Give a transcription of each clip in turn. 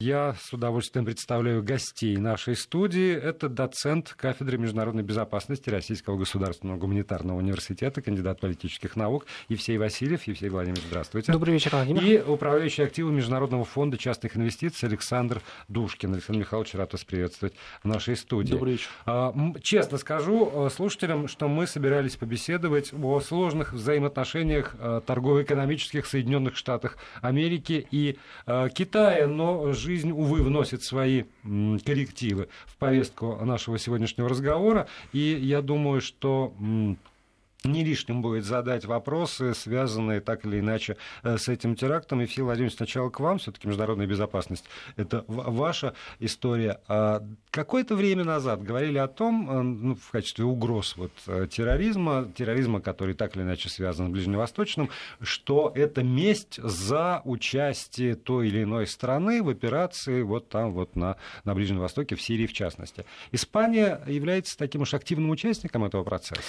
Я с удовольствием представляю гостей нашей студии. Это доцент кафедры международной безопасности Российского государственного гуманитарного университета, кандидат политических наук Евсей Васильев. Евсей Владимирович, здравствуйте. Добрый вечер, Владимир. И управляющий активы Международного фонда частных инвестиций Александр Душкин. Александр Михайлович, рад вас приветствовать в нашей студии. Добрый вечер. А, честно скажу э, слушателям, что мы собирались побеседовать о сложных взаимоотношениях э, торгово-экономических Соединенных Штатах Америки и э, Китая, но жизнь, увы, вносит свои коррективы в повестку нашего сегодняшнего разговора. И я думаю, что не лишним будет задать вопросы, связанные так или иначе э, с этим терактом. И, Евсей Владимирович, сначала к вам, все-таки международная безопасность. Это ваша история. А какое-то время назад говорили о том, э, ну, в качестве угроз вот, э, терроризма, терроризма, который так или иначе связан с Ближневосточным, что это месть за участие той или иной страны в операции вот там вот на, на Ближнем Востоке, в Сирии в частности. Испания является таким уж активным участником этого процесса?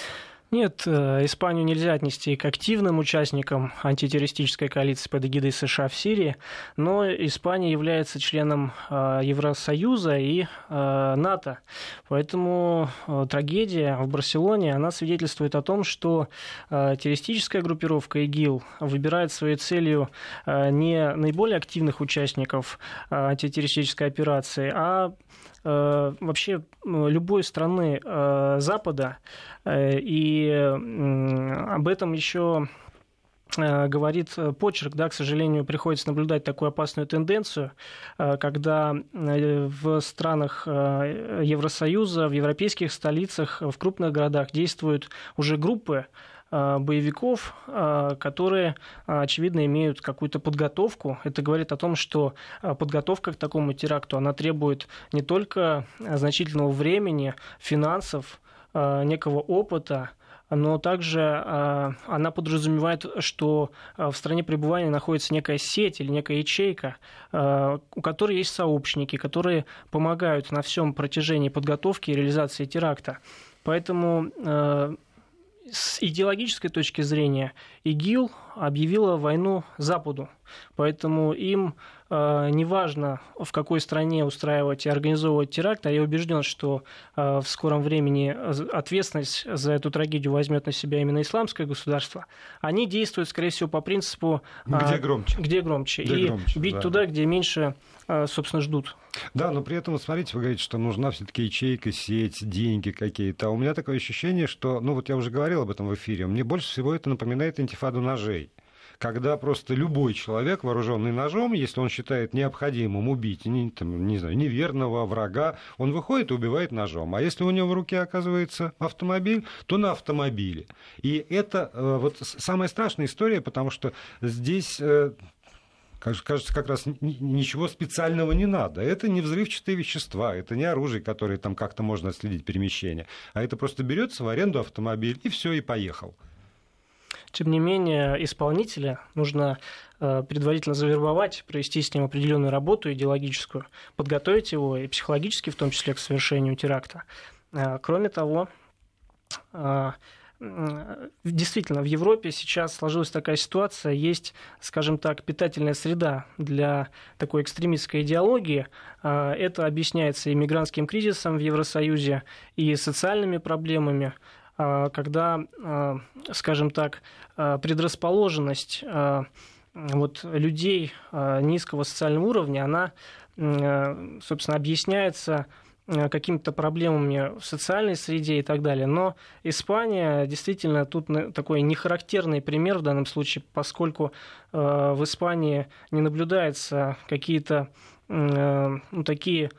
Нет, э, Испанию нельзя отнести к активным участникам антитеррористической коалиции под эгидой США в Сирии, но Испания является членом э, Евросоюза и э, НАТО. Поэтому трагедия в Барселоне, она свидетельствует о том, что террористическая группировка ИГИЛ выбирает своей целью не наиболее активных участников антитеррористической операции, а вообще любой страны э, Запада, э, и об этом еще говорит почерк, да, к сожалению, приходится наблюдать такую опасную тенденцию, когда в странах Евросоюза, в европейских столицах, в крупных городах действуют уже группы Э, боевиков, э, которые, очевидно, имеют какую-то подготовку. Это говорит о том, что э, подготовка к такому теракту, она требует не только значительного времени, финансов, некого опыта, но также она подразумевает, что в стране пребывания находится некая сеть или некая ячейка, у которой есть сообщники, которые помогают на всем протяжении подготовки и реализации теракта. Поэтому с идеологической точки зрения ИГИЛ объявила войну Западу. Поэтому им неважно, в какой стране устраивать и организовывать теракт, а я убежден, что э, в скором времени ответственность за эту трагедию возьмет на себя именно исламское государство, они действуют, скорее всего, по принципу... Где э, громче. Где громче. Где и громче, бить да. туда, где меньше, э, собственно, ждут. Да, но при этом, смотрите, вы говорите, что нужна все-таки ячейка, сеть, деньги какие-то. А у меня такое ощущение, что, ну вот я уже говорил об этом в эфире, мне больше всего это напоминает интифаду ножей когда просто любой человек, вооруженный ножом, если он считает необходимым убить, не, там, не знаю, неверного врага, он выходит и убивает ножом. А если у него в руке оказывается автомобиль, то на автомобиле. И это э, вот самая страшная история, потому что здесь э, кажется, как раз ничего специального не надо. Это не взрывчатые вещества, это не оружие, которое там как-то можно отследить перемещение, а это просто берется в аренду автомобиль и все, и поехал. Тем не менее, исполнителя нужно э, предварительно завербовать, провести с ним определенную работу идеологическую, подготовить его и психологически, в том числе, к совершению теракта. Э, кроме того, э, действительно, в Европе сейчас сложилась такая ситуация, есть, скажем так, питательная среда для такой экстремистской идеологии. Это объясняется и мигрантским кризисом в Евросоюзе, и социальными проблемами, когда, а, скажем так, предрасположенность вот, людей низкого социального уровня, она, собственно, объясняется какими-то проблемами в социальной среде и так далее. Но Испания действительно тут такой нехарактерный пример в данном случае, поскольку в Испании не наблюдается какие-то ну, такие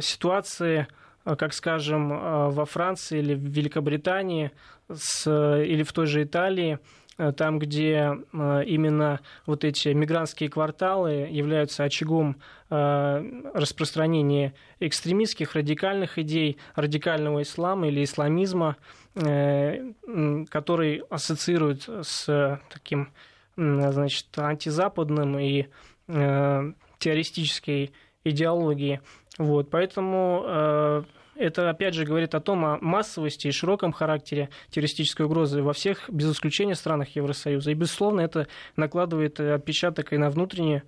ситуации, как, скажем, во Франции или в Великобритании с, или в той же Италии, Э, там, где э, именно вот эти мигрантские кварталы являются очагом э, распространения экстремистских, радикальных идей, радикального ислама или исламизма, который ассоциируют с таким значит, антизападным и террористической идеологией. Вот, поэтому это, опять же, говорит о том, о массовости и широком характере террористической угрозы во всех, без исключения, странах Евросоюза. И, безусловно, это накладывает отпечаток и на внутреннюю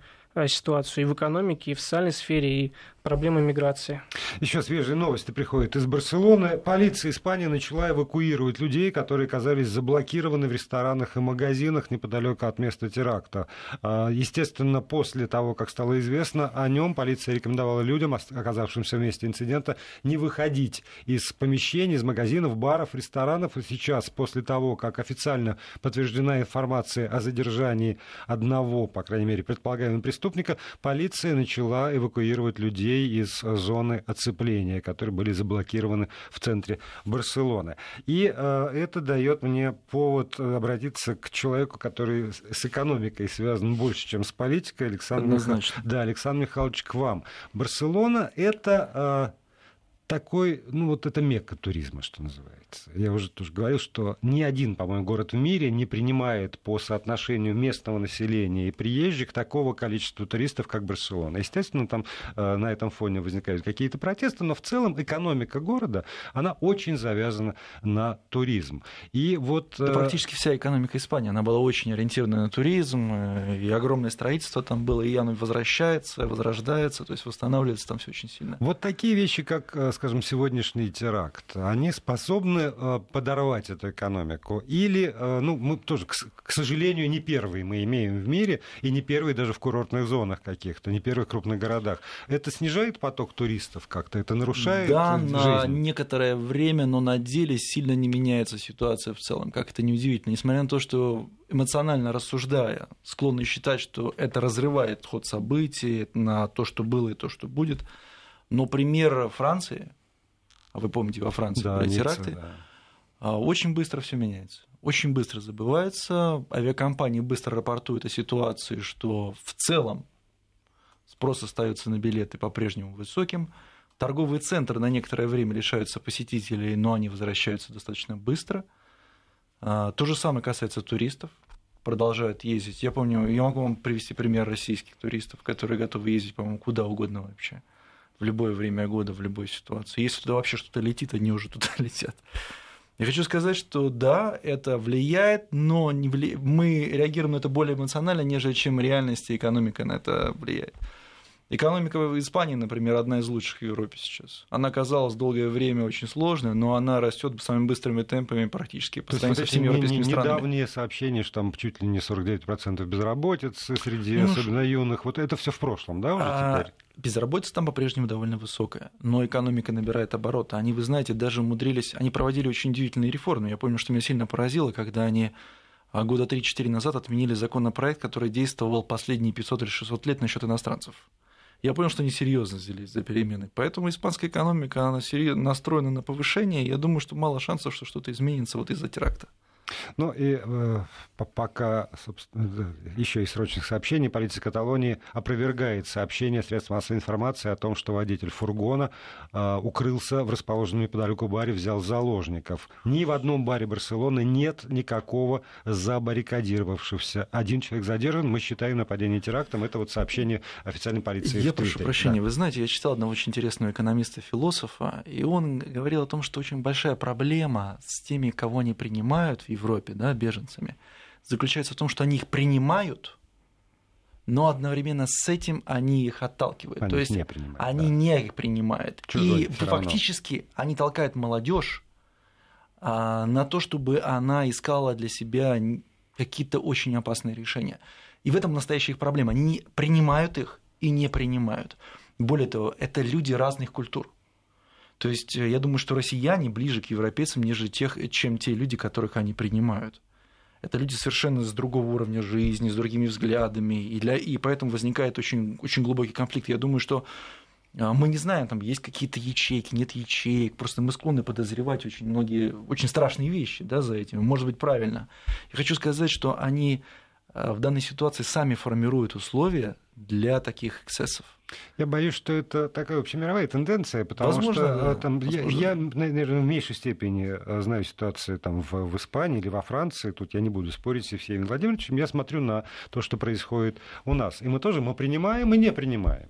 ситуацию и в экономике, и в социальной сфере, и проблемы миграции. Еще свежие новости приходят из Барселоны. Полиция Испании начала эвакуировать людей, которые оказались заблокированы в ресторанах и магазинах неподалеку от места теракта. А, естественно, после того, как стало известно о нем, полиция рекомендовала людям, оказавшимся в месте инцидента, не выходить из помещений, из магазинов, баров, ресторанов. И сейчас, после того, как официально подтверждена информация о задержании одного, по крайней мере, предполагаемого преступника, полиция начала эвакуировать людей людей из зоны оцепления, которые были заблокированы в центре Барселоны. И э, это дает мне повод обратиться к человеку, который с экономикой связан больше, чем с политикой. Александр, Мих... да, Александр Михайлович, к вам. Барселона – это э, такой, ну вот это мекка туризма, что называется. Я уже тоже говорил, что ни один, по-моему, город в мире не принимает по соотношению местного населения и приезжих такого количества туристов, как Барселона. Естественно, там э, на этом фоне возникают какие-то протесты, но в целом экономика города, она очень завязана на туризм. И вот... Да, э, практически вся экономика Испании, она была очень ориентирована на туризм, э, и огромное строительство там было, и оно возвращается, возрождается, то есть восстанавливается там все очень сильно. Вот такие вещи, как скажем, сегодняшний теракт, они способны э, подорвать эту экономику? Или, э, ну, мы тоже, к сожалению, не первые мы имеем в мире, и не первые даже в курортных зонах каких-то, не первых крупных городах. Это снижает поток туристов как-то? Это нарушает Да, жизнь? на некоторое время, но на деле сильно не меняется ситуация в целом. Как это неудивительно. Несмотря на то, что эмоционально рассуждая, склонны считать, что это разрывает ход событий на то, что было и то, что будет – но пример Франции, а вы помните, во Франции да, были теракты, да. А, очень быстро все меняется. Очень быстро забывается, авиакомпании быстро рапортуют о ситуации, что в целом спрос остается на билеты по-прежнему высоким, торговые центры на некоторое время лишаются посетителей, но они возвращаются достаточно быстро. А, то же самое касается туристов, продолжают ездить. Я помню, я могу вам привести пример российских туристов, которые готовы ездить, по-моему, куда угодно вообще в любое время года, в любой ситуации. Если туда вообще что-то летит, они уже туда летят. Я хочу сказать, что да, это влияет, но не вли... мы реагируем на это более эмоционально, нежели чем реальность и экономика на это влияет. Экономика в Испании, например, одна из лучших в Европе сейчас. Она казалась долгое время очень сложной, но она растет самыми быстрыми темпами практически по сравнению со всеми европейскими не, странами. Недавние сообщения, что там чуть ли не 49% безработицы среди ну, особенно юных, вот это все в прошлом, да, уже а, теперь? Безработица там по-прежнему довольно высокая, но экономика набирает обороты. Они, вы знаете, даже умудрились, они проводили очень удивительные реформы. Я помню, что меня сильно поразило, когда они а, года 3-4 назад отменили законопроект, который действовал последние 500 или 600 лет насчет иностранцев я понял, что они серьезно взялись за перемены. Поэтому испанская экономика, она настроена на повышение. Я думаю, что мало шансов, что что-то изменится вот из-за теракта. Ну и э, пока, еще из срочных сообщений, полиция Каталонии опровергает сообщение средств массовой информации о том, что водитель фургона э, укрылся в расположенном неподалеку баре, взял заложников. Ни в одном баре Барселоны нет никакого забаррикадировавшегося. Один человек задержан, мы считаем нападение терактом. Это вот сообщение официальной полиции. Я прошу прощения, да. вы знаете, я читал одного очень интересного экономиста-философа, и он говорил о том, что очень большая проблема с теми, кого они принимают в Европе, да, беженцами, заключается в том, что они их принимают, но одновременно с этим они их отталкивают. Они То есть не принимают, они да. не их принимают. Чужой и фактически они толкают молодежь а, на то, чтобы она искала для себя какие-то очень опасные решения. И в этом настоящая их проблема. Они принимают их и не принимают. Более того, это люди разных культур. То есть э, я думаю, что россияне ближе к европейцам, нежели тех, чем те люди, которых они принимают. Это люди совершенно с другого уровня жизни, с другими взглядами, и, для, и поэтому возникает очень, очень глубокий конфликт. Я думаю, что а, мы не знаем, там есть какие-то ячейки, нет ячеек, просто мы склонны подозревать очень многие, очень страшные вещи да, за этим, может быть, правильно. Я хочу сказать, что они в данной ситуации сами формируют условия для таких эксцессов. Я боюсь, что это такая общемировая тенденция, потому возможно, что да, там, возможно. Я, я, наверное, в меньшей степени э, знаю ситуацию там, в, в Испании или во Франции. Тут я не буду спорить с Евсеем Владимировичем. Я смотрю на то, что происходит у нас. И мы тоже мы принимаем и не принимаем.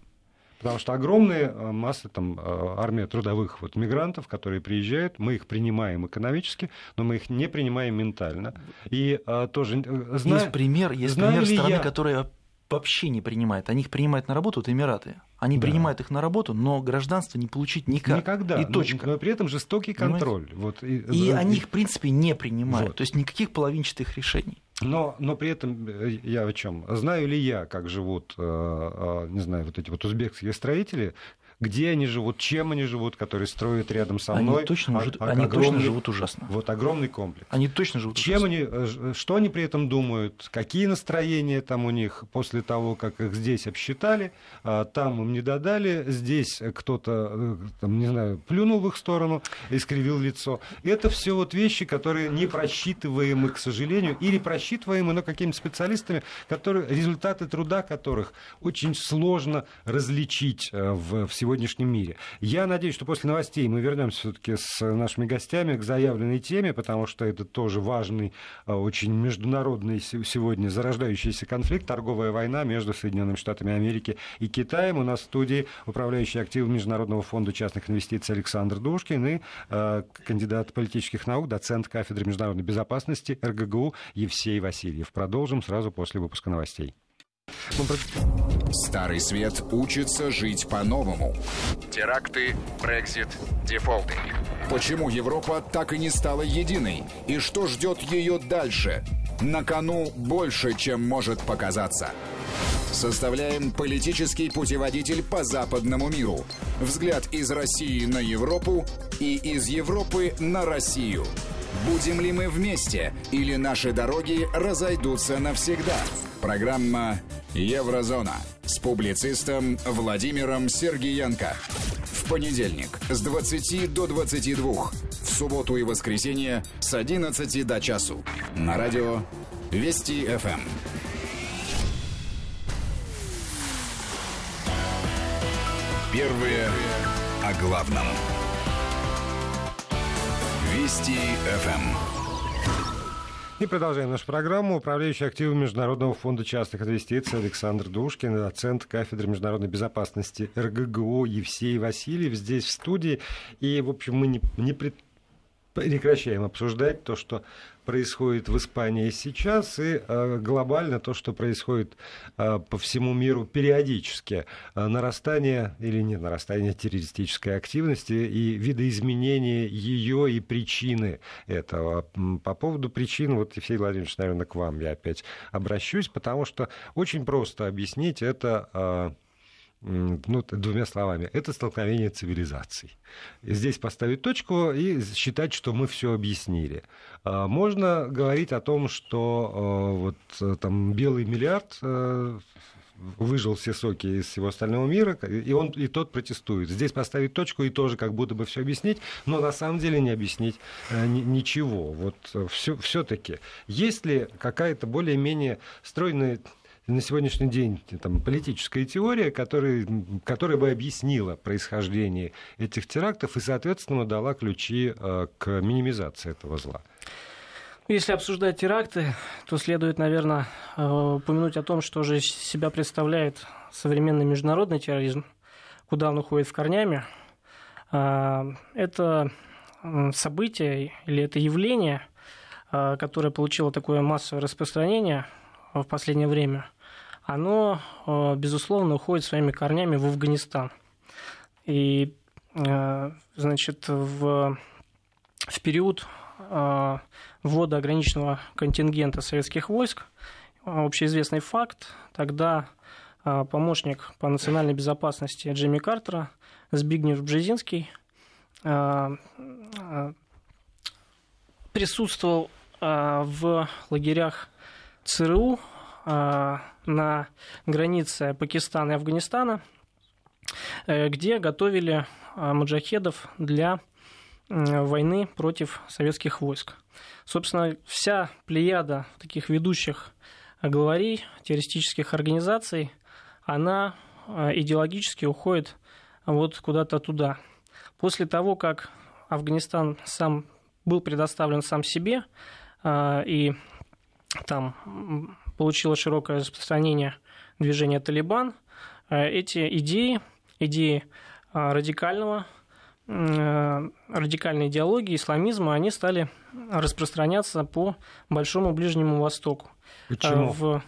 Потому что огромные э, массы, там, э, армия трудовых вот, мигрантов, которые приезжают, мы их принимаем экономически, но мы их не принимаем ментально. И а, тоже знаю, Есть пример, есть пример страны, я... которая вообще не принимает. Они их принимают на работу, это Эмираты. Они да. принимают их на работу, но гражданство не получить никак. Никогда. И точка. Но, но при этом жестокий контроль. Вот, и, и они их, в принципе, не принимают. Вот. То есть никаких половинчатых решений. Но, но при этом э, я о чем? Знаю ли я, как живут, э, э, не знаю, вот эти вот узбекские строители, где они живут, чем они живут, которые строят рядом со мной. Они точно, а, живут, а, они огромный, точно живут ужасно. Вот огромный комплекс. Они точно живут чем ужасно. Они, э, что они при этом думают, какие настроения там у них после того, как их здесь обсчитали, а, там им не додали, здесь кто-то, э, там, не знаю, плюнул в их сторону, искривил лицо. Это все вот вещи, которые не просчитываемы, к сожалению, или просчитываемы, но какими-то специалистами, которые, результаты труда которых очень сложно различить э, в всего сегодняшнем мире. Я надеюсь, что после новостей мы вернемся все-таки с нашими гостями к заявленной теме, потому что это тоже важный, а, очень международный сегодня зарождающийся конфликт, торговая война между Соединенными Штатами Америки и Китаем. У нас в студии управляющий активом Международного фонда частных инвестиций Александр Душкин и э, кандидат политических наук, доцент кафедры международной безопасности РГГУ Евсей Васильев. Продолжим сразу после выпуска новостей. Старый свет учится жить по-новому. Теракты, Брекзит, дефолты. Почему Европа так и не стала единой? И что ждет ее дальше? На кону больше, чем может показаться. Составляем политический путеводитель по западному миру. Взгляд из России на Европу и из Европы на Россию. Будем ли мы вместе или наши дороги разойдутся навсегда? Программа «Еврозона» с публицистом Владимиром Сергиенко. В понедельник с 20 до 22. В субботу и воскресенье с 11 до часу. На радио Вести ФМ. Первые о главном. Вести ФМ. И продолжаем нашу программу. Управляющий активом Международного фонда частных инвестиций Александр Душкин, доцент кафедры международной безопасности РГГУ Евсей Васильев здесь в студии. И, в общем, мы не, не пред прекращаем обсуждать то, что происходит в Испании сейчас, и э, глобально то, что происходит э, по всему миру периодически. Э, нарастание или не нарастание террористической активности и видоизменения ее и причины этого. По поводу причин, вот, Евсей Владимирович, наверное, к вам я опять обращусь, потому что очень просто объяснить это ну, двумя словами, это столкновение цивилизаций. Здесь поставить точку и считать, что мы все объяснили. А, можно говорить о том, что а, вот э, там белый миллиард э, выжил все соки из всего остального мира, и он и тот протестует. Здесь поставить точку и тоже как будто бы все объяснить, но на самом деле не объяснить э, ничего. Вот все, все-таки есть ли какая-то более-менее стройная на сегодняшний день там, политическая теория, которая, которая бы объяснила происхождение этих терактов и, соответственно, дала ключи э, к минимизации этого зла. Если обсуждать теракты, то следует, наверное, э, упомянуть о том, что же себя представляет современный международный терроризм, куда он уходит в корнями. Э, это событие или это явление, которое получило такое массовое распространение в последнее время – оно, э, безусловно, уходит своими корнями в Афганистан. И, э, значит, в, в период э, ввода ограниченного контингента советских войск, общеизвестный факт, тогда помощник по национальной безопасности Джимми Картера, Збигнев Бжезинский, присутствовал в лагерях ЦРУ на границе Пакистана и Афганистана, э, где готовили а, маджахедов для войны против советских войск. Собственно, вся плеяда таких ведущих главарей террористических организаций, она а, идеологически уходит вот куда-то туда. После того, как Афганистан сам был предоставлен сам себе, и там получило широкое распространение движение «Талибан», э, эти идеи, идеи э, радикального, э, радикальной идеологии, исламизма, они стали распространяться по Большому Ближнему Востоку. Почему? В,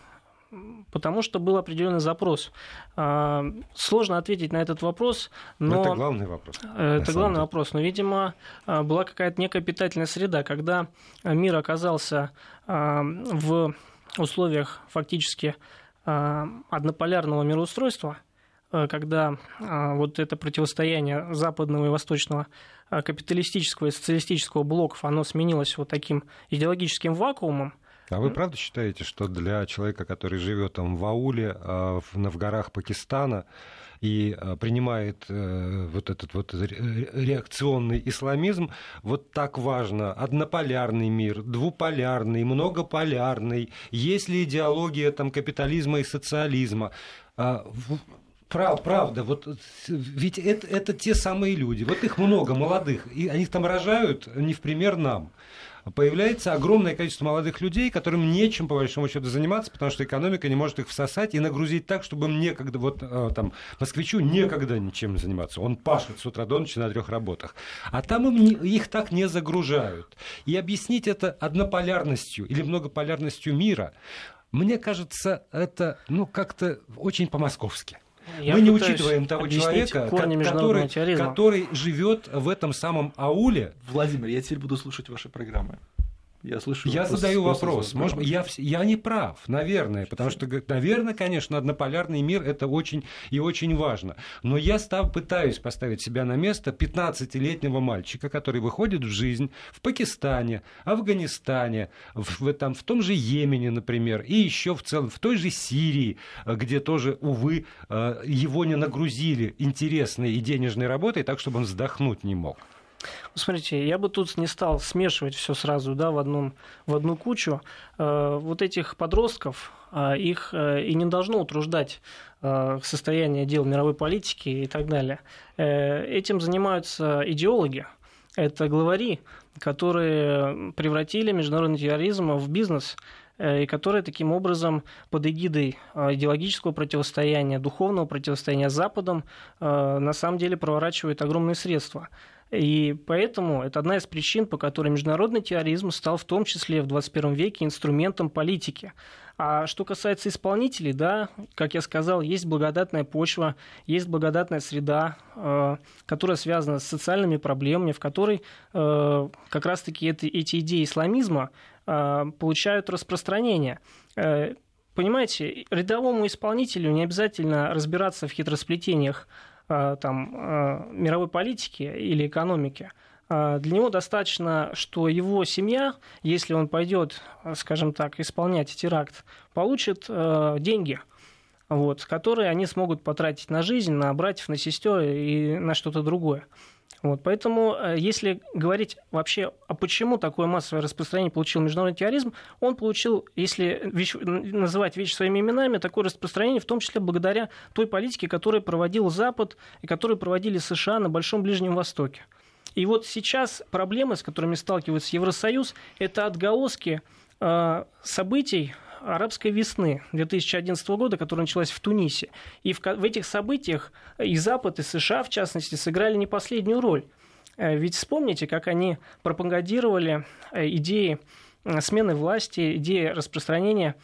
потому что был определенный запрос. А, сложно ответить на этот вопрос, но... но это главный вопрос. Это главный деле. вопрос. Но, видимо, а, была какая-то некая питательная среда, когда мир оказался а, в условиях фактически однополярного мироустройства, когда вот это противостояние западного и восточного капиталистического и социалистического блоков, оно сменилось вот таким идеологическим вакуумом, а вы правда считаете, что для человека, который живет там в ауле, а, в горах Пакистана, и а, принимает э, вот этот вот реакционный исламизм, вот так важно? Однополярный мир, двуполярный, многополярный, есть ли идеология там капитализма и социализма? А, Прав, правда, вот ведь это, это те самые люди, вот их много молодых, и они там рожают не в пример нам появляется огромное количество молодых людей, которым нечем, по большому счету, заниматься, потому что экономика не может их всосать и нагрузить так, чтобы им некогда, вот э, там, москвичу некогда ничем заниматься. Он пашет с утра до ночи на трех работах. А там им не, их так не загружают. И объяснить это однополярностью или многополярностью мира, мне кажется, это ну, как-то очень по-московски. Я Мы не учитываем того человека, который, который живет в этом самом ауле. Владимир, я теперь буду слушать ваши программы. Я слышу. Я вопрос, задаю вопрос. Может, я, я не прав, наверное, потому что, наверное, конечно, однополярный мир это очень и очень важно. Но я став, пытаюсь поставить себя на место 15-летнего мальчика, который выходит в жизнь в Пакистане, Афганистане, в, в, там, в том же Йемене, например, и еще в целом в той же Сирии, где тоже, увы, э, его не нагрузили интересной и денежной работой, так чтобы он вздохнуть не мог. Смотрите, я бы тут не стал смешивать все сразу да, в, одном, в одну кучу. Э, вот этих подростков, э, их э, и не должно утруждать состояние дел мировой политики и так далее. Этим занимаются идеологи, это главари, которые превратили международный терроризм в бизнес, и которые таким образом под эгидой идеологического противостояния, духовного противостояния с Западом на самом деле проворачивают огромные средства. И поэтому это одна из причин, по которой международный терроризм стал в том числе в 21 веке инструментом политики. А что касается исполнителей, да, как я сказал, есть благодатная почва, есть благодатная среда, э, которая связана с социальными проблемами, в которой э, как раз-таки эти, идеи исламизма э, получают распространение. Понимаете, рядовому исполнителю не обязательно разбираться в хитросплетениях там, э, мировой политики или экономики, э, для него достаточно, что его семья, если он пойдет, скажем так, исполнять теракт, получит деньги, вот, которые они смогут потратить на жизнь, на братьев, на сестер и на что-то другое. Вот, поэтому, э, если говорить вообще, а почему такое массовое распространение получил международный терроризм, он получил, если вещь, называть вещи своими именами, такое распространение, в том числе благодаря той политике, которую проводил Запад и которую проводили США на Большом Ближнем Востоке. И вот сейчас проблемы, с которыми сталкивается Евросоюз, это отголоски э, событий, арабской весны 2011 года, которая началась в Тунисе. И в, в этих событиях и Запад, и США, в частности, сыграли не последнюю роль. Э, ведь вспомните, как они пропагандировали э, идеи э, смены власти, идеи распространения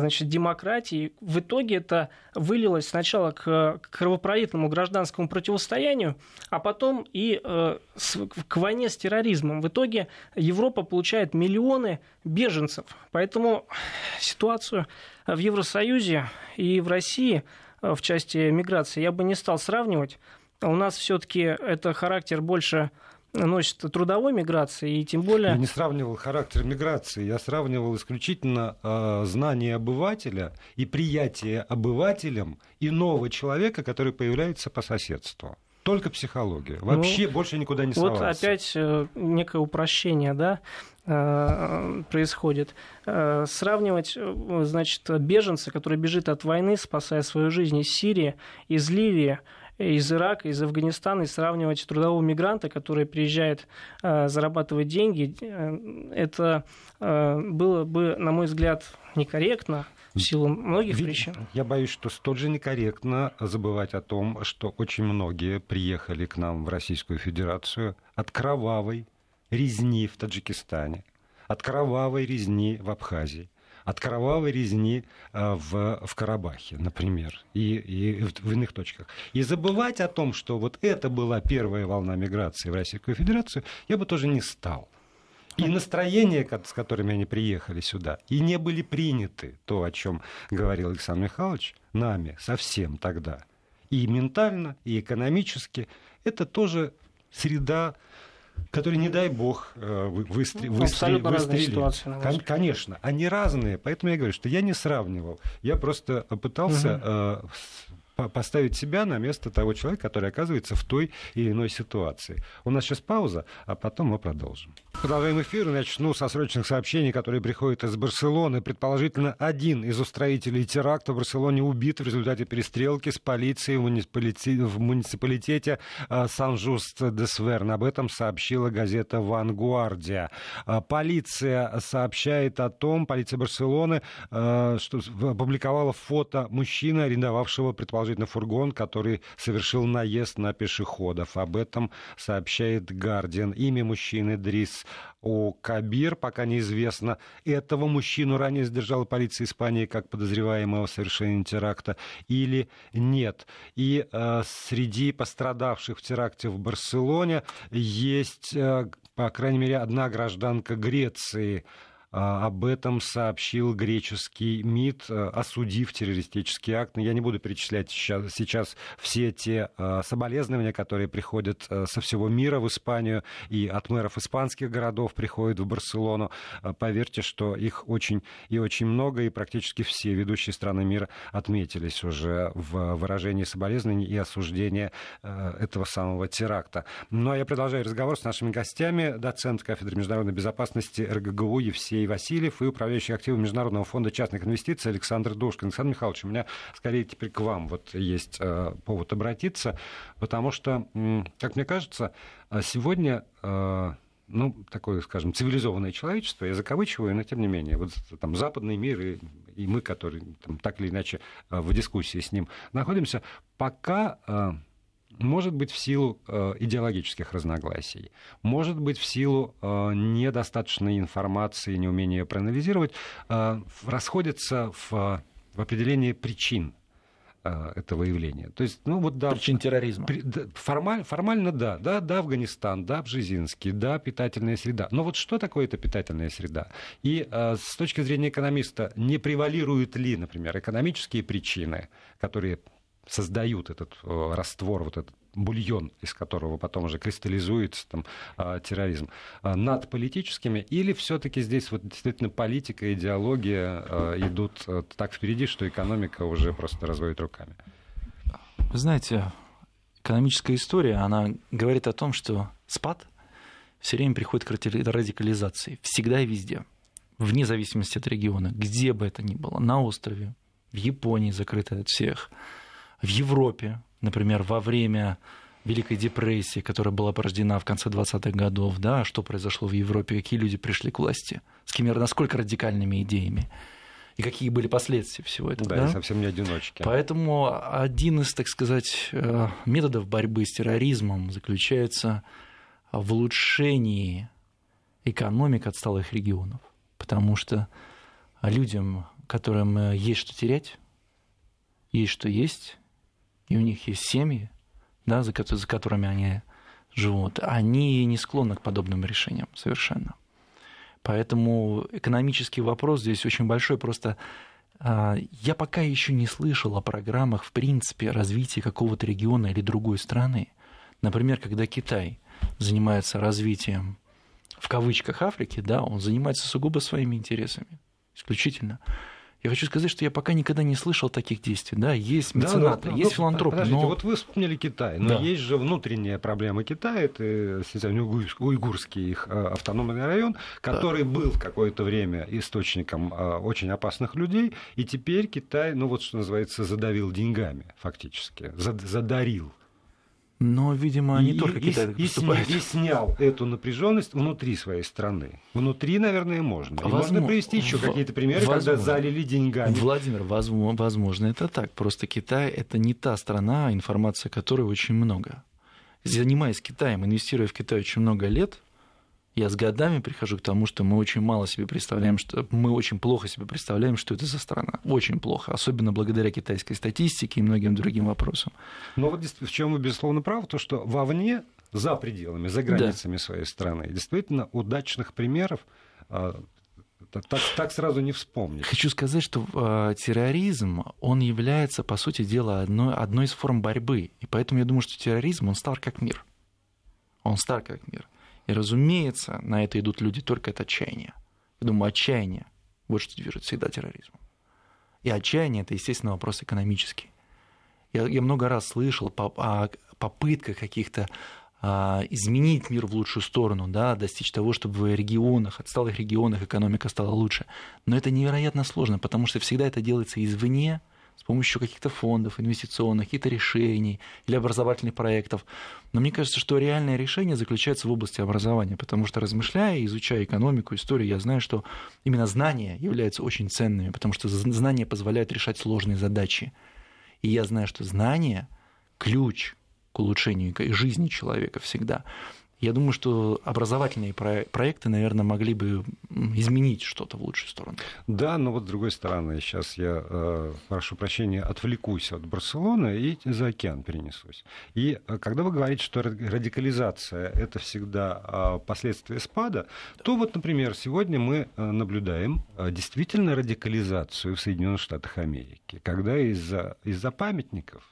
значит, демократии. В итоге это вылилось сначала к кровопролитному гражданскому противостоянию, а потом и э, к войне с терроризмом. В итоге Европа получает миллионы беженцев. Поэтому ситуацию в Евросоюзе и в России э, в части миграции я бы не стал сравнивать. У нас все-таки это характер больше носит трудовой миграции, и тем более... Я не сравнивал характер миграции, я сравнивал исключительно э, знание обывателя и приятие обывателем иного человека, который появляется по соседству. Только психология. Ну, Вообще ну, больше никуда не соваться. Вот опять э, некое упрощение, да, э, происходит. Э, сравнивать, значит, беженца, который бежит от войны, спасая свою жизнь из Сирии, из Ливии, из Ирака, из Афганистана и сравнивать трудового мигранта, который приезжает э, зарабатывать деньги, э, это э, было бы, на мой взгляд, некорректно в силу многих Ведь причин. Я боюсь, что столь же некорректно забывать о том, что очень многие приехали к нам в Российскую Федерацию от кровавой резни в Таджикистане, от кровавой резни в Абхазии, от кровавой резни э, в, в Карабахе, например, и, и в иных точках. И забывать о том, что вот это была первая волна миграции в Российскую Федерацию, я бы тоже не стал. И настроения, с которыми они приехали сюда, и не были приняты, то, о чем говорил Александр Михайлович, нами совсем тогда. И ментально, и экономически. Это тоже среда которые, не дай бог, э, выстр... ну, выстр... выстрелили. Конечно, они разные, поэтому я говорю, что я не сравнивал. Я просто пытался угу поставить себя на место того человека, который оказывается в той или иной ситуации. У нас сейчас пауза, а потом мы продолжим. Продолжаем эфир. Начну со срочных сообщений, которые приходят из Барселоны. Предположительно, один из устроителей теракта в Барселоне убит в результате перестрелки с полицией в, муниципалитете, в муниципалитете а, Сан-Жуст-де-Сверн. Об этом сообщила газета «Вангуардия». А, полиция сообщает о том, полиция Барселоны, а, что опубликовала фото мужчины, арендовавшего предположительно предположительно, фургон, который совершил наезд на пешеходов. Об этом сообщает Гардиан. Имя мужчины Дрис О. Кабир, пока неизвестно. Этого мужчину ранее задержала полиция Испании как подозреваемого в совершении теракта или нет. И э, среди пострадавших в теракте в Барселоне есть, э, по крайней мере, одна гражданка Греции, об этом сообщил греческий МИД, э, осудив террористический акт. Я не буду перечислять сейчас, сейчас все те э, соболезнования, которые приходят э, со всего мира в Испанию и от мэров испанских городов приходят в Барселону. Поверьте, что их очень и очень много, и практически все ведущие страны мира отметились уже в выражении соболезнований и осуждения этого самого теракта. Ну а я продолжаю разговор с нашими гостями. Доцент кафедры международной безопасности РГГУ Евсей Сергей Васильев и управляющий активом Международного фонда частных инвестиций Александр Душкин. Александр Михайлович, у меня скорее теперь к вам вот есть э, повод обратиться, потому что, как мне кажется, э, сегодня э, ну, такое, скажем, цивилизованное человечество, я закавычиваю, но тем не менее, вот там западный мир и, и мы, которые там, так или иначе в дискуссии с ним находимся, пока может быть в силу э, идеологических разногласий, может быть в силу э, недостаточной информации, неумения ее проанализировать, э, расходятся в, в определении причин э, этого явления. То есть, ну вот да. Причин терроризма. При, да, формаль, формально да, да, да, Афганистан, да, Бжезинский, да, питательная среда. Но вот что такое эта питательная среда? И э, с точки зрения экономиста, не превалируют ли, например, экономические причины, которые создают этот э, раствор, вот этот бульон, из которого потом уже кристаллизуется там, э, терроризм, э, над политическими, или все-таки здесь вот действительно политика, идеология идут так впереди, что экономика уже просто разводит руками? Вы знаете, экономическая история, она говорит о том, что спад все время приходит к радикализации, всегда и везде, вне зависимости от региона, где бы это ни было, на острове, в Японии закрытой от всех, в Европе, например, во время Великой депрессии, которая была порождена в конце 20-х годов, да, что произошло в Европе, какие люди пришли к власти, с какими, насколько радикальными идеями, и какие были последствия всего этого. Да, да? совсем не одиночки. Поэтому один из, так сказать, э, методов борьбы с терроризмом заключается в улучшении экономик отсталых регионов, потому что людям, которым э, есть что терять, есть что есть, и у них есть семьи, да, за, за которыми они живут, они не склонны к подобным решениям совершенно. Поэтому экономический вопрос здесь очень большой. Просто а, я пока еще не слышал о программах, в принципе, развития какого-то региона или другой страны. Например, когда Китай занимается развитием в кавычках Африки, да, он занимается сугубо своими интересами, исключительно. Я хочу сказать, что я пока никогда не слышал таких действий. Да, есть меценаты, да, да, есть филантропы. Подождите, но... вот вы вспомнили Китай, но да. есть же внутренняя проблема Китая, это уйгурский их э, автономный район, который да. был какое-то время источником э, очень опасных людей, и теперь Китай, ну вот что называется, задавил деньгами фактически, задарил но, видимо, не и, только Китай и, поступает. И, снял эту напряженность внутри своей страны. Внутри, наверное, можно. И возможно, можно привести еще какие-то примеры, возможно. когда залили деньгами. Владимир, возможно, это так. Просто Китай это не та страна, информация которой очень много. Занимаясь Китаем, инвестируя в Китай очень много лет, Я с годами прихожу к тому, что мы очень мало себе представляем, что мы очень плохо себе представляем, что это за страна. Очень плохо, особенно благодаря китайской статистике и многим другим вопросам. Но вот в чем вы, безусловно, правы, то, что вовне, за пределами, за границами да. своей страны, действительно удачных примеров а, так, так сразу не вспомнить. Хочу сказать, что э, терроризм, он является, по сути дела, одной, одной из форм борьбы. И поэтому я думаю, что терроризм, он стар как мир. Он стар как мир. И, разумеется, на это идут люди только от отчаяния. Я думаю, отчаяние – вот что движет всегда терроризмом. И отчаяние – это, естественно, вопрос экономический. Я, я много раз слышал о попытках каких-то а, изменить мир в лучшую сторону, да, достичь того, чтобы в регионах, отсталых регионах экономика стала лучше. Но это невероятно сложно, потому что всегда это делается извне, с помощью каких-то фондов инвестиционных, каких-то решений или образовательных проектов. Но мне кажется, что реальное решение заключается в области образования, потому что размышляя, изучая экономику, историю, я знаю, что именно знания являются очень ценными, потому что знания позволяют решать сложные задачи. И я знаю, что знания – ключ к улучшению жизни человека всегда. Я думаю, что образовательные проекты, наверное, могли бы изменить что-то в лучшую сторону. Да, но вот с другой стороны, сейчас я, э, прошу прощения, отвлекусь от Барселоны и за океан перенесусь. И э, когда вы говорите, что радикализация – это всегда а, последствия спада, то вот, например, сегодня мы э, наблюдаем действительно радикализацию в Соединенных Штатах Америки, когда из-за из памятников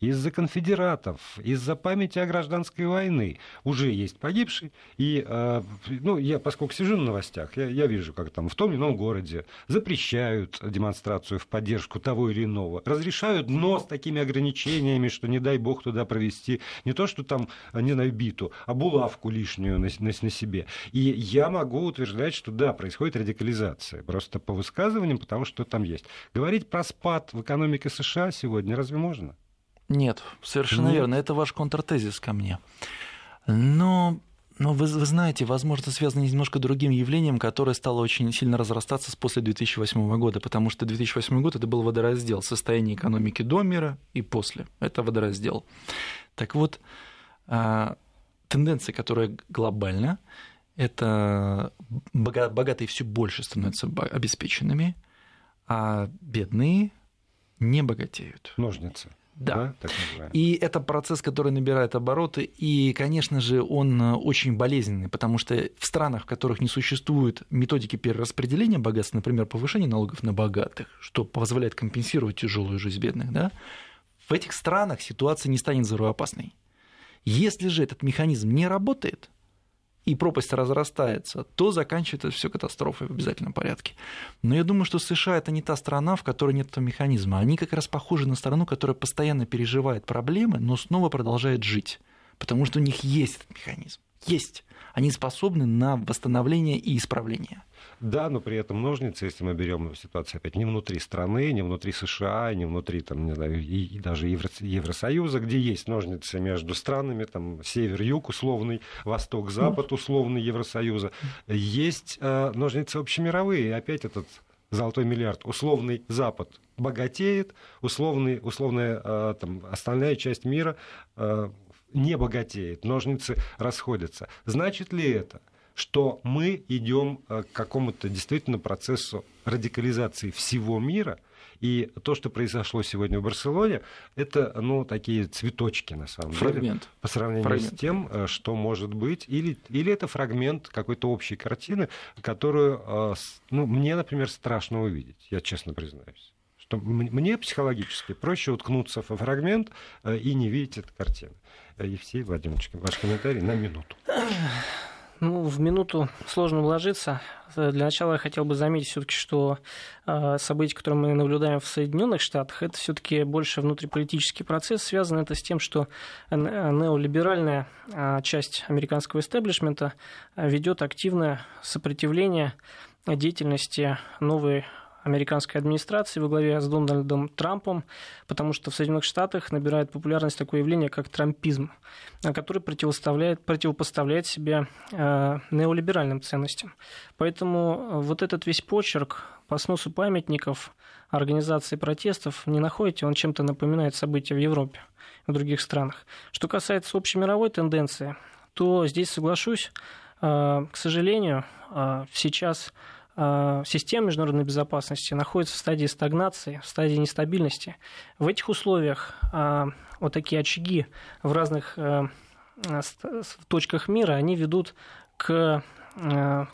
из-за конфедератов, из-за памяти о гражданской войны уже есть погибший. И, э, ну, я, поскольку сижу на новостях, я, я вижу, как там в том или ином городе запрещают демонстрацию в поддержку того или иного, разрешают, но с такими ограничениями, что не дай бог туда провести не то, что там, не на биту, а булавку лишнюю на, на, на себе. И я могу утверждать, что да, происходит радикализация, просто по высказываниям, потому что там есть. Говорить про спад в экономике США сегодня разве можно? Нет, совершенно Нет. верно. Это ваш контртезис ко мне. Но но вы, вы знаете, возможно, связано немножко другим явлением, которое стало очень сильно разрастаться после 2008 года, потому что 2008 год это был водораздел состояние экономики до мира и после. Это водораздел. Так вот, а, тенденция, которая глобальна, это богатые все больше становятся обеспеченными, а бедные не богатеют. Ножницы. Да. да и это процесс, который набирает обороты, и, конечно же, он э, очень болезненный, потому что в странах, в которых не существует методики перераспределения богатства, например, повышения налогов на богатых, что позволяет компенсировать тяжелую жизнь бедных, да, в этих странах ситуация не станет взрывоопасной. Если же этот механизм не работает, и пропасть разрастается, то заканчивается все катастрофой в обязательном порядке. Но я думаю, что США это не та страна, в которой нет этого механизма. Они как раз похожи на страну, которая постоянно переживает проблемы, но снова продолжает жить. Потому что у них есть этот механизм. Есть. Они способны на восстановление и исправление. Да, но при этом ножницы, если мы берем ситуацию опять не внутри страны, не внутри США, не внутри там, не знаю, и, даже Евро, Евросоюза, где есть ножницы между странами, там север-юг условный, восток-запад условный Евросоюза, есть э, ножницы общемировые, опять этот золотой миллиард, условный Запад богатеет, условный, условная э, там, остальная часть мира э, не богатеет, ножницы расходятся. Значит ли это, что мы идем э, к какому-то действительно процессу радикализации всего мира, и то, что произошло сегодня в Барселоне, это ну, такие цветочки, на самом фрагмент. деле, по сравнению фрагмент. с тем, э, что может быть. Или, или это фрагмент какой-то общей картины, которую э, ну, мне, например, страшно увидеть, я честно признаюсь что мне психологически проще уткнуться в фрагмент и не видеть эту картину. Евсей Владимирович, ваш комментарий на минуту. Ну, в минуту сложно вложиться. Для начала я хотел бы заметить все-таки, что э, события, которые мы наблюдаем в Соединенных Штатах, это все-таки больше внутриполитический процесс. Связано это с тем, что неолиберальная э, часть американского истеблишмента ведет активное сопротивление деятельности новой американской администрации во главе с Дональдом Трампом, потому что в Соединенных Штатах набирает популярность такое явление, как трампизм, который противоставляет, противопоставляет себя э, неолиберальным ценностям. Поэтому вот этот весь почерк по сносу памятников, организации протестов, не находите, он чем-то напоминает события в Европе, в других странах. Что касается общемировой тенденции, то здесь соглашусь, к сожалению, сейчас система международной безопасности находится в стадии стагнации, в стадии нестабильности. В этих условиях вот такие очаги в разных точках мира, они ведут к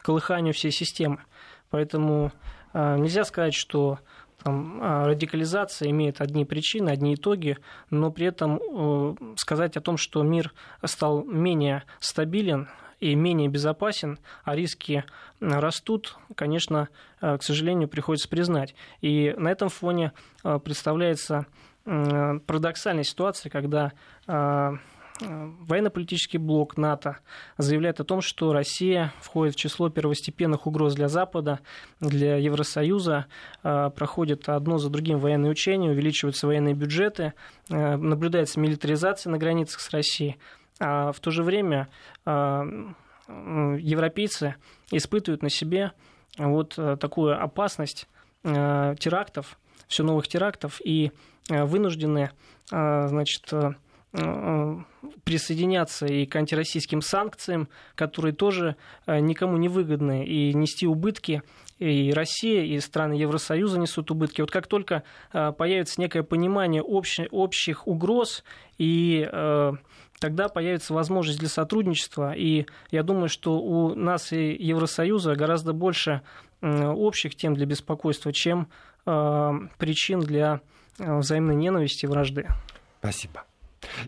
колыханию всей системы. Поэтому нельзя сказать, что там, радикализация имеет одни причины, одни итоги, но при этом э, сказать о том, что мир стал менее стабилен и менее безопасен, а риски растут, конечно, э, к сожалению, приходится признать. И на этом фоне э, представляется парадоксальная ситуация, когда Э, военно-политический блок НАТО заявляет о том, что Россия входит в число первостепенных угроз для Запада, для Евросоюза, проходит одно за другим военные учения, увеличиваются военные бюджеты, наблюдается милитаризация на границах с Россией. А в то же время европейцы испытывают на себе вот такую опасность терактов, все новых терактов, и вынуждены значит, Э, присоединяться и к антироссийским санкциям, которые тоже э, никому не выгодны, и нести убытки и Россия, и страны Евросоюза несут убытки. Вот как только э, появится некое понимание общих угроз, и тогда появится возможность для сотрудничества. И я думаю, что у нас и Евросоюза гораздо больше общих тем для беспокойства, чем причин для взаимной ненависти и вражды. Спасибо.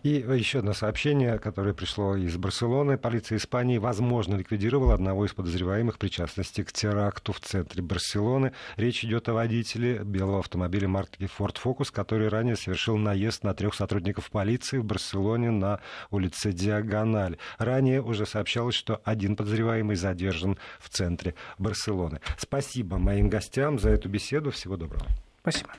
И еще одно сообщение, которое пришло из Барселоны. Полиция Испании, возможно, ликвидировала одного из подозреваемых причастности к теракту в центре Барселоны. Речь идет о водителе белого автомобиля марки Ford Focus, который ранее совершил наезд на трех сотрудников полиции в Барселоне на улице Диагональ. Ранее уже сообщалось, что один подозреваемый задержан в центре Барселоны. Спасибо моим гостям за эту беседу. Всего доброго. Спасибо.